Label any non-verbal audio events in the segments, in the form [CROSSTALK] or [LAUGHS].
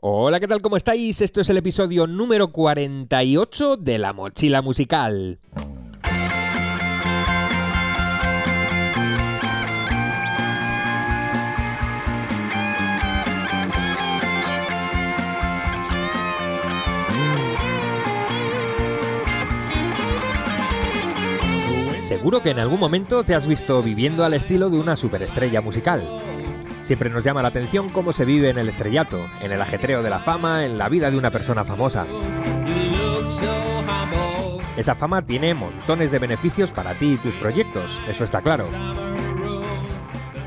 Hola, ¿qué tal? ¿Cómo estáis? Esto es el episodio número 48 de La Mochila Musical. Seguro que en algún momento te has visto viviendo al estilo de una superestrella musical. Siempre nos llama la atención cómo se vive en el estrellato, en el ajetreo de la fama, en la vida de una persona famosa. Esa fama tiene montones de beneficios para ti y tus proyectos, eso está claro.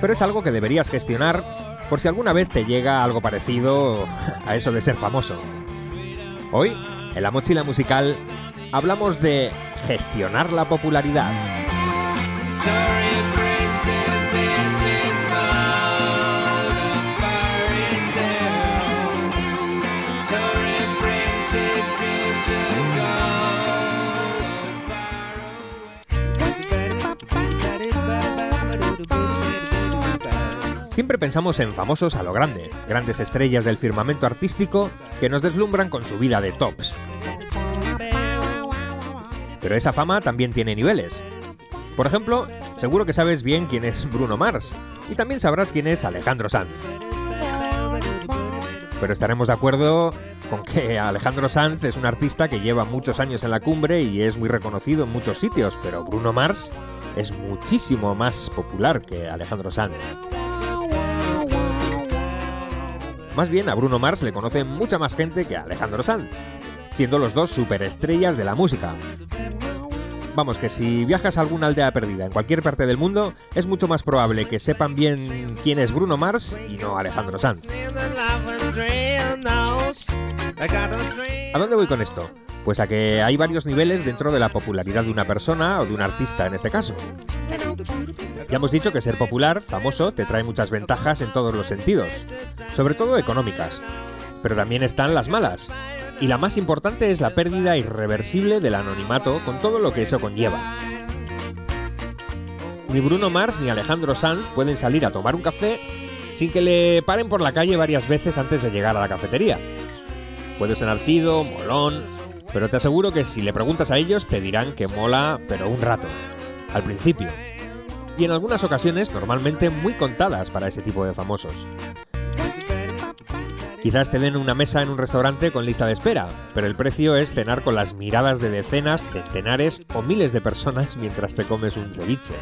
Pero es algo que deberías gestionar por si alguna vez te llega algo parecido [LAUGHS] a eso de ser famoso. Hoy, en la mochila musical, hablamos de gestionar la popularidad. Siempre pensamos en famosos a lo grande, grandes estrellas del firmamento artístico que nos deslumbran con su vida de tops. Pero esa fama también tiene niveles. Por ejemplo, seguro que sabes bien quién es Bruno Mars, y también sabrás quién es Alejandro Sanz. Pero estaremos de acuerdo con que Alejandro Sanz es un artista que lleva muchos años en la cumbre y es muy reconocido en muchos sitios, pero Bruno Mars es muchísimo más popular que Alejandro Sanz. Más bien a Bruno Mars le conoce mucha más gente que a Alejandro Sanz, siendo los dos superestrellas de la música. Vamos, que si viajas a alguna aldea perdida en cualquier parte del mundo, es mucho más probable que sepan bien quién es Bruno Mars y no Alejandro Sanz. ¿A dónde voy con esto? Pues a que hay varios niveles dentro de la popularidad de una persona o de un artista en este caso. Ya hemos dicho que ser popular, famoso, te trae muchas ventajas en todos los sentidos, sobre todo económicas. Pero también están las malas. Y la más importante es la pérdida irreversible del anonimato con todo lo que eso conlleva. Ni Bruno Mars ni Alejandro Sanz pueden salir a tomar un café sin que le paren por la calle varias veces antes de llegar a la cafetería. Puede sonar chido, molón, pero te aseguro que si le preguntas a ellos te dirán que mola, pero un rato, al principio. Y en algunas ocasiones normalmente muy contadas para ese tipo de famosos. Quizás te den una mesa en un restaurante con lista de espera, pero el precio es cenar con las miradas de decenas, centenares o miles de personas mientras te comes un ceviche.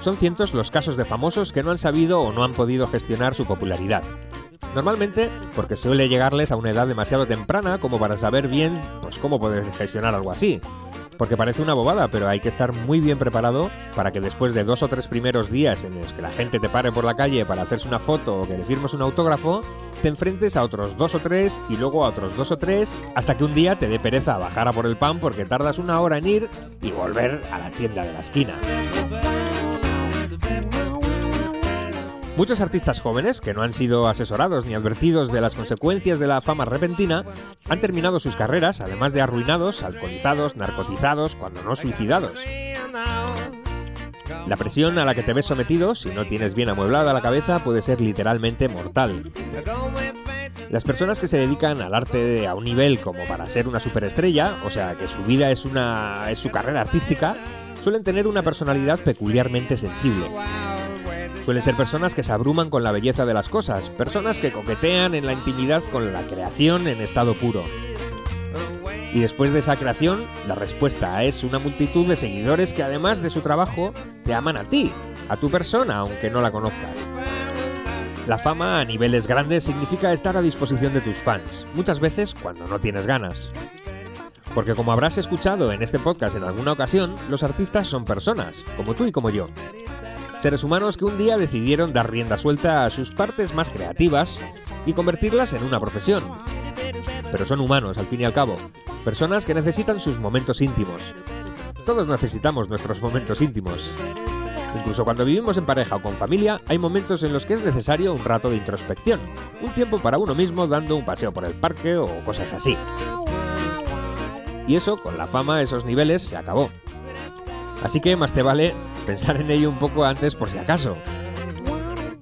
Son cientos los casos de famosos que no han sabido o no han podido gestionar su popularidad. Normalmente porque suele llegarles a una edad demasiado temprana como para saber bien pues cómo poder gestionar algo así. Porque parece una bobada, pero hay que estar muy bien preparado para que después de dos o tres primeros días en los que la gente te pare por la calle para hacerse una foto o que le firmes un autógrafo, te enfrentes a otros dos o tres y luego a otros dos o tres hasta que un día te dé pereza bajar a por el pan porque tardas una hora en ir y volver a la tienda de la esquina. Muchos artistas jóvenes, que no han sido asesorados ni advertidos de las consecuencias de la fama repentina, han terminado sus carreras, además de arruinados, alcoholizados, narcotizados, cuando no suicidados. La presión a la que te ves sometido, si no tienes bien amueblada la cabeza, puede ser literalmente mortal. Las personas que se dedican al arte a un nivel como para ser una superestrella, o sea, que su vida es una es su carrera artística, suelen tener una personalidad peculiarmente sensible. Suelen ser personas que se abruman con la belleza de las cosas, personas que coquetean en la intimidad con la creación en estado puro. Y después de esa creación, la respuesta es una multitud de seguidores que además de su trabajo, te aman a ti, a tu persona, aunque no la conozcas. La fama a niveles grandes significa estar a disposición de tus fans, muchas veces cuando no tienes ganas. Porque como habrás escuchado en este podcast en alguna ocasión, los artistas son personas, como tú y como yo. Seres humanos que un día decidieron dar rienda suelta a sus partes más creativas y convertirlas en una profesión. Pero son humanos, al fin y al cabo, personas que necesitan sus momentos íntimos. Todos necesitamos nuestros momentos íntimos. Incluso cuando vivimos en pareja o con familia, hay momentos en los que es necesario un rato de introspección, un tiempo para uno mismo dando un paseo por el parque o cosas así. Y eso, con la fama esos niveles, se acabó. Así que más te vale pensar en ello un poco antes por si acaso.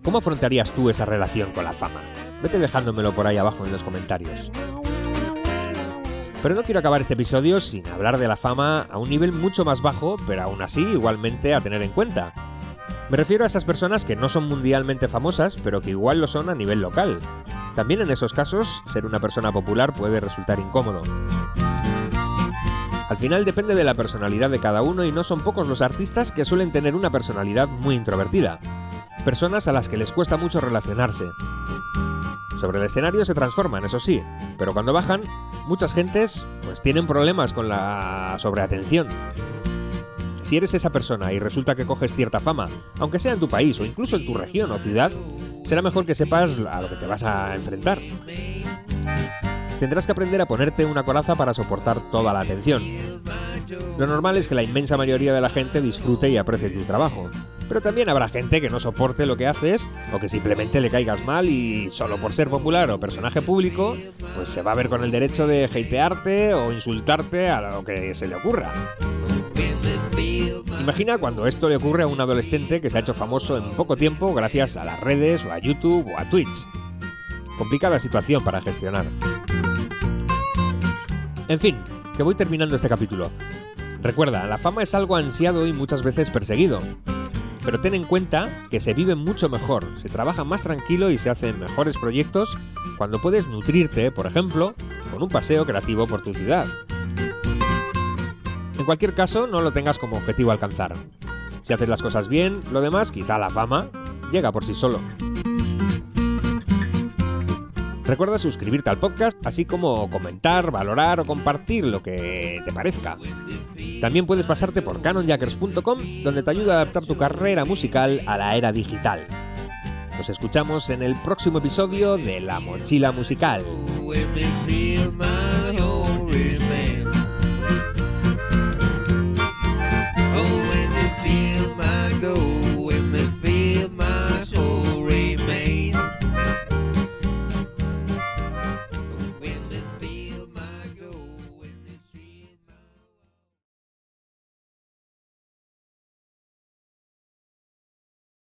¿Cómo afrontarías tú esa relación con la fama? Vete dejándomelo por ahí abajo en los comentarios. Pero no quiero acabar este episodio sin hablar de la fama a un nivel mucho más bajo, pero aún así igualmente a tener en cuenta. Me refiero a esas personas que no son mundialmente famosas, pero que igual lo son a nivel local. También en esos casos, ser una persona popular puede resultar incómodo. Al final depende de la personalidad de cada uno y no son pocos los artistas que suelen tener una personalidad muy introvertida. Personas a las que les cuesta mucho relacionarse. Sobre el escenario se transforman, eso sí, pero cuando bajan, muchas gentes pues tienen problemas con la sobreatención. Si eres esa persona y resulta que coges cierta fama, aunque sea en tu país o incluso en tu región o ciudad, será mejor que sepas a lo que te vas a enfrentar. Tendrás que aprender a ponerte una coraza para soportar toda la atención. Lo normal es que la inmensa mayoría de la gente disfrute y aprecie tu trabajo, pero también habrá gente que no soporte lo que haces o que simplemente le caigas mal y solo por ser popular o personaje público, pues se va a ver con el derecho de hatearte o insultarte a lo que se le ocurra. Imagina cuando esto le ocurre a un adolescente que se ha hecho famoso en poco tiempo gracias a las redes o a YouTube o a Twitch. Complicada situación para gestionar. En fin, que voy terminando este capítulo. Recuerda, la fama es algo ansiado y muchas veces perseguido. Pero ten en cuenta que se vive mucho mejor, se trabaja más tranquilo y se hacen mejores proyectos cuando puedes nutrirte, por ejemplo, con un paseo creativo por tu ciudad. En cualquier caso, no lo tengas como objetivo alcanzar. Si haces las cosas bien, lo demás, quizá la fama, llega por sí solo. Recuerda suscribirte al podcast, así como comentar, valorar o compartir lo que te parezca. También puedes pasarte por canonjackers.com, donde te ayuda a adaptar tu carrera musical a la era digital. Nos escuchamos en el próximo episodio de La Mochila Musical.